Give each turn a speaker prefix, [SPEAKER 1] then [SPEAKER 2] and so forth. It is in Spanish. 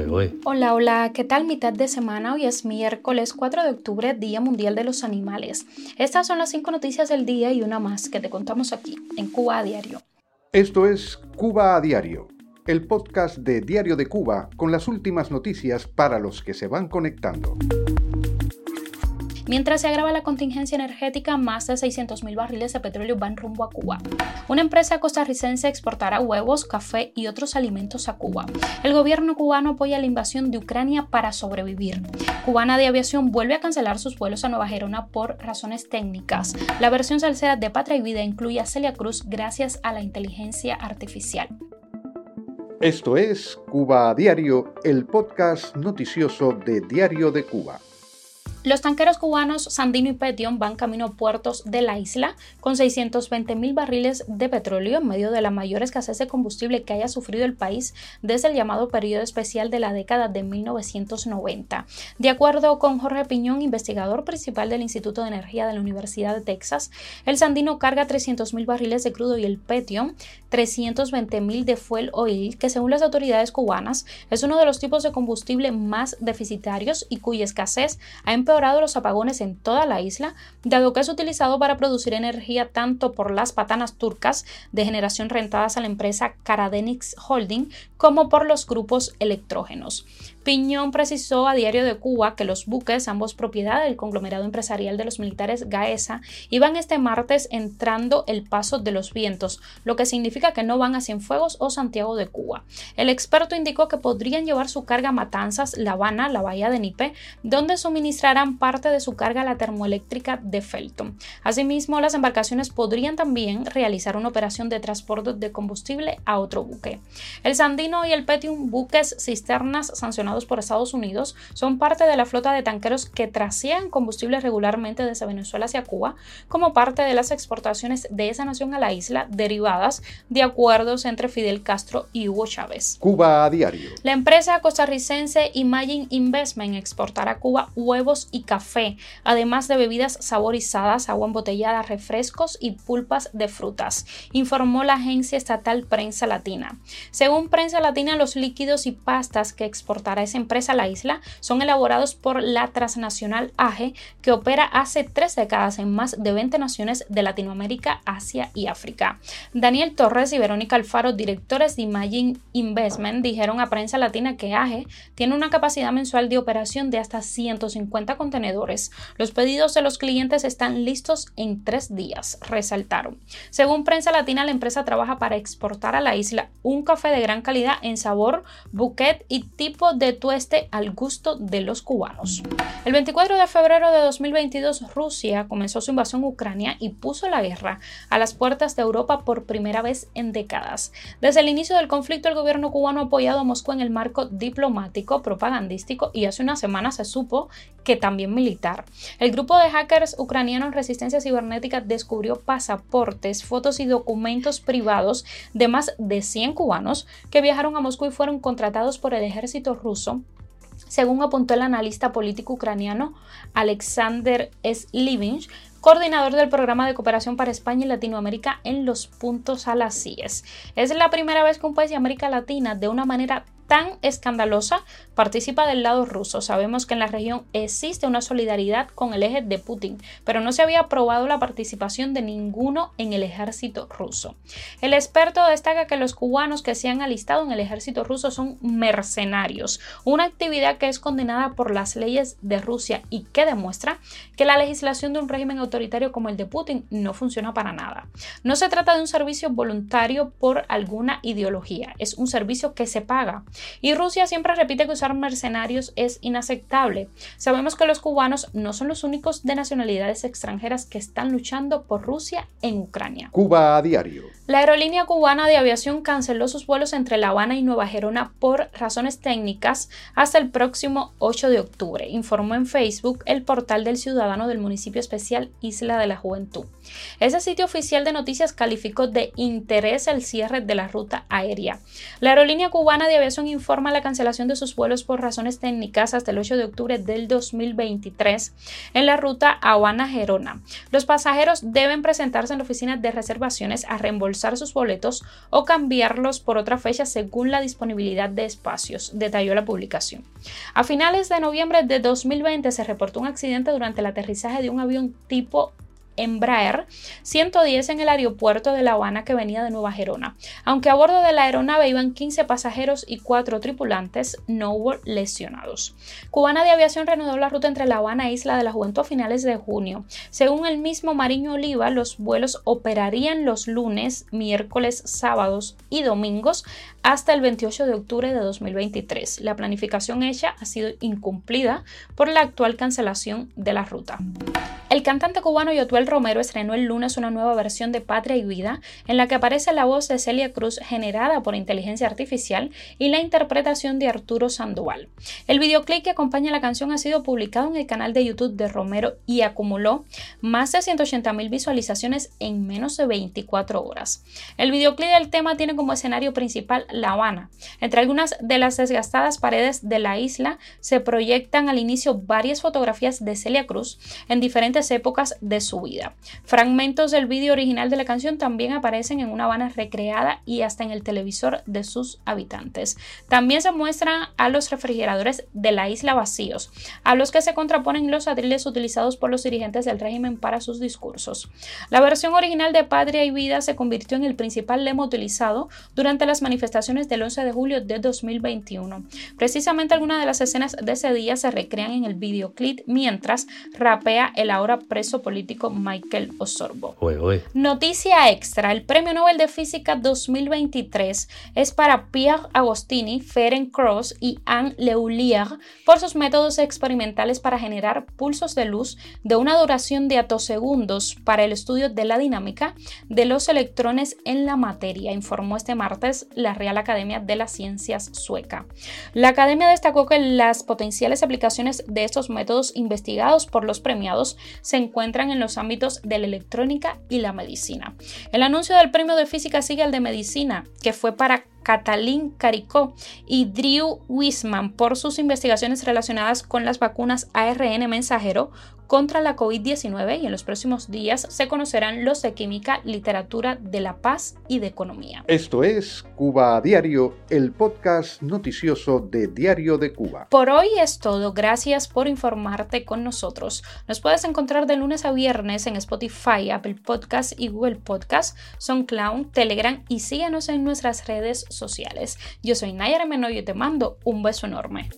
[SPEAKER 1] ¿eh?
[SPEAKER 2] Hola, hola, ¿qué tal mitad de semana? Hoy es miércoles 4 de octubre, Día Mundial de los Animales. Estas son las cinco noticias del día y una más que te contamos aquí, en Cuba a Diario.
[SPEAKER 3] Esto es Cuba a Diario, el podcast de Diario de Cuba con las últimas noticias para los que se van conectando.
[SPEAKER 2] Mientras se agrava la contingencia energética, más de 600.000 barriles de petróleo van rumbo a Cuba. Una empresa costarricense exportará huevos, café y otros alimentos a Cuba. El gobierno cubano apoya la invasión de Ucrania para sobrevivir. Cubana de Aviación vuelve a cancelar sus vuelos a Nueva Gerona por razones técnicas. La versión salsera de Patria y Vida incluye a Celia Cruz gracias a la inteligencia artificial.
[SPEAKER 3] Esto es Cuba a Diario, el podcast noticioso de Diario de Cuba.
[SPEAKER 2] Los tanqueros cubanos Sandino y Petion van camino a puertos de la isla con 620 mil barriles de petróleo en medio de la mayor escasez de combustible que haya sufrido el país desde el llamado periodo especial de la década de 1990. De acuerdo con Jorge Piñón, investigador principal del Instituto de Energía de la Universidad de Texas, el Sandino carga 300 mil barriles de crudo y el Petion 320 mil de fuel oil, que según las autoridades cubanas es uno de los tipos de combustible más deficitarios y cuya escasez ha empeorado los apagones en toda la isla, dado que es utilizado para producir energía tanto por las patanas turcas de generación rentadas a la empresa Karadenix Holding como por los grupos electrógenos. Piñón precisó a Diario de Cuba que los buques, ambos propiedad del conglomerado empresarial de los militares Gaesa, iban este martes entrando el paso de los vientos, lo que significa que no van a Cienfuegos o Santiago de Cuba. El experto indicó que podrían llevar su carga a Matanzas, La Habana, la bahía de Nipe, donde suministrarán parte de su carga a la termoeléctrica de Felton. Asimismo, las embarcaciones podrían también realizar una operación de transporte de combustible a otro buque. El Sandino y el Petium, buques cisternas sancionados por Estados Unidos son parte de la flota de tanqueros que trasían combustible regularmente desde Venezuela hacia Cuba como parte de las exportaciones de esa nación a la isla derivadas de acuerdos entre Fidel Castro y Hugo Chávez.
[SPEAKER 3] Cuba a diario.
[SPEAKER 2] La empresa costarricense Imagine Investment exportará a Cuba huevos y café, además de bebidas saborizadas, agua embotellada, refrescos y pulpas de frutas, informó la agencia estatal Prensa Latina. Según Prensa Latina, los líquidos y pastas que exportará esa empresa la isla son elaborados por la transnacional AGE, que opera hace tres décadas en más de 20 naciones de Latinoamérica, Asia y África. Daniel Torres y Verónica Alfaro, directores de Imagine Investment, dijeron a Prensa Latina que AGE tiene una capacidad mensual de operación de hasta 150 contenedores. Los pedidos de los clientes están listos en tres días, resaltaron. Según Prensa Latina, la empresa trabaja para exportar a la isla un café de gran calidad en sabor, bouquet y tipo de tueste al gusto de los cubanos. El 24 de febrero de 2022, Rusia comenzó su invasión a Ucrania y puso la guerra a las puertas de Europa por primera vez en décadas. Desde el inicio del conflicto, el gobierno cubano ha apoyado a Moscú en el marco diplomático, propagandístico y hace una semana se supo que también militar. El grupo de hackers ucranianos en resistencia cibernética descubrió pasaportes, fotos y documentos privados de más de 100 cubanos que viajaron a Moscú y fueron contratados por el ejército ruso según apuntó el analista político ucraniano Alexander Slivins, coordinador del programa de cooperación para España y Latinoamérica en los puntos a las CIES. Es la primera vez que un país de América Latina, de una manera tan escandalosa participa del lado ruso. Sabemos que en la región existe una solidaridad con el eje de Putin, pero no se había aprobado la participación de ninguno en el ejército ruso. El experto destaca que los cubanos que se han alistado en el ejército ruso son mercenarios, una actividad que es condenada por las leyes de Rusia y que demuestra que la legislación de un régimen autoritario como el de Putin no funciona para nada. No se trata de un servicio voluntario por alguna ideología, es un servicio que se paga y Rusia siempre repite que usar mercenarios es inaceptable. Sabemos que los cubanos no son los únicos de nacionalidades extranjeras que están luchando por Rusia en Ucrania.
[SPEAKER 3] Cuba a diario.
[SPEAKER 2] La aerolínea cubana de aviación canceló sus vuelos entre La Habana y Nueva Gerona por razones técnicas hasta el próximo 8 de octubre, informó en Facebook el portal del ciudadano del municipio especial Isla de la Juventud. Ese sitio oficial de noticias calificó de interés el cierre de la ruta aérea. La aerolínea cubana de aviación informa la cancelación de sus vuelos por razones técnicas hasta el 8 de octubre del 2023 en la ruta Habana-Gerona. Los pasajeros deben presentarse en la oficina de reservaciones a reembolsar sus boletos o cambiarlos por otra fecha según la disponibilidad de espacios, detalló la publicación. A finales de noviembre de 2020 se reportó un accidente durante el aterrizaje de un avión tipo Embraer 110 en el aeropuerto de La Habana que venía de Nueva Gerona. Aunque a bordo de la aeronave iban 15 pasajeros y 4 tripulantes, no hubo lesionados. Cubana de Aviación reanudó la ruta entre La Habana e Isla de la Juventud a finales de junio. Según el mismo Mariño Oliva, los vuelos operarían los lunes, miércoles, sábados y domingos hasta el 28 de octubre de 2023. La planificación hecha ha sido incumplida por la actual cancelación de la ruta. El cantante cubano Yotuel Romero estrenó el lunes una nueva versión de Patria y Vida, en la que aparece la voz de Celia Cruz generada por inteligencia artificial y la interpretación de Arturo Sandoval. El videoclip que acompaña la canción ha sido publicado en el canal de YouTube de Romero y acumuló más de 180 mil visualizaciones en menos de 24 horas. El videoclip del tema tiene como escenario principal La Habana. Entre algunas de las desgastadas paredes de la isla se proyectan al inicio varias fotografías de Celia Cruz en diferentes épocas de su vida. Fragmentos del vídeo original de la canción también aparecen en una Habana recreada y hasta en el televisor de sus habitantes. También se muestran a los refrigeradores de la isla vacíos, a los que se contraponen los atriles utilizados por los dirigentes del régimen para sus discursos. La versión original de Patria y Vida se convirtió en el principal lema utilizado durante las manifestaciones del 11 de julio de 2021. Precisamente algunas de las escenas de ese día se recrean en el videoclip mientras rapea el ahora preso político Michael Osorbo. Noticia extra, el Premio Nobel de Física 2023 es para Pierre Agostini, Ferenc Cross y Anne Leulier por sus métodos experimentales para generar pulsos de luz de una duración de atosegundos para el estudio de la dinámica de los electrones en la materia, informó este martes la Real Academia de las Ciencias sueca. La academia destacó que las potenciales aplicaciones de estos métodos investigados por los premiados se encuentran en los ámbitos de la electrónica y la medicina. El anuncio del premio de física sigue al de medicina, que fue para Katalin Caricó y Drew Wisman por sus investigaciones relacionadas con las vacunas ARN mensajero contra la COVID-19 y en los próximos días se conocerán los de química, literatura de la paz y de economía.
[SPEAKER 3] Esto es Cuba a Diario, el podcast noticioso de Diario de Cuba.
[SPEAKER 2] Por hoy es todo, gracias por informarte con nosotros. Nos puedes encontrar de lunes a viernes en Spotify, Apple Podcast y Google Podcast, SoundCloud, Telegram y síguenos en nuestras redes sociales. Yo soy Nayara Menoyo y te mando un beso enorme.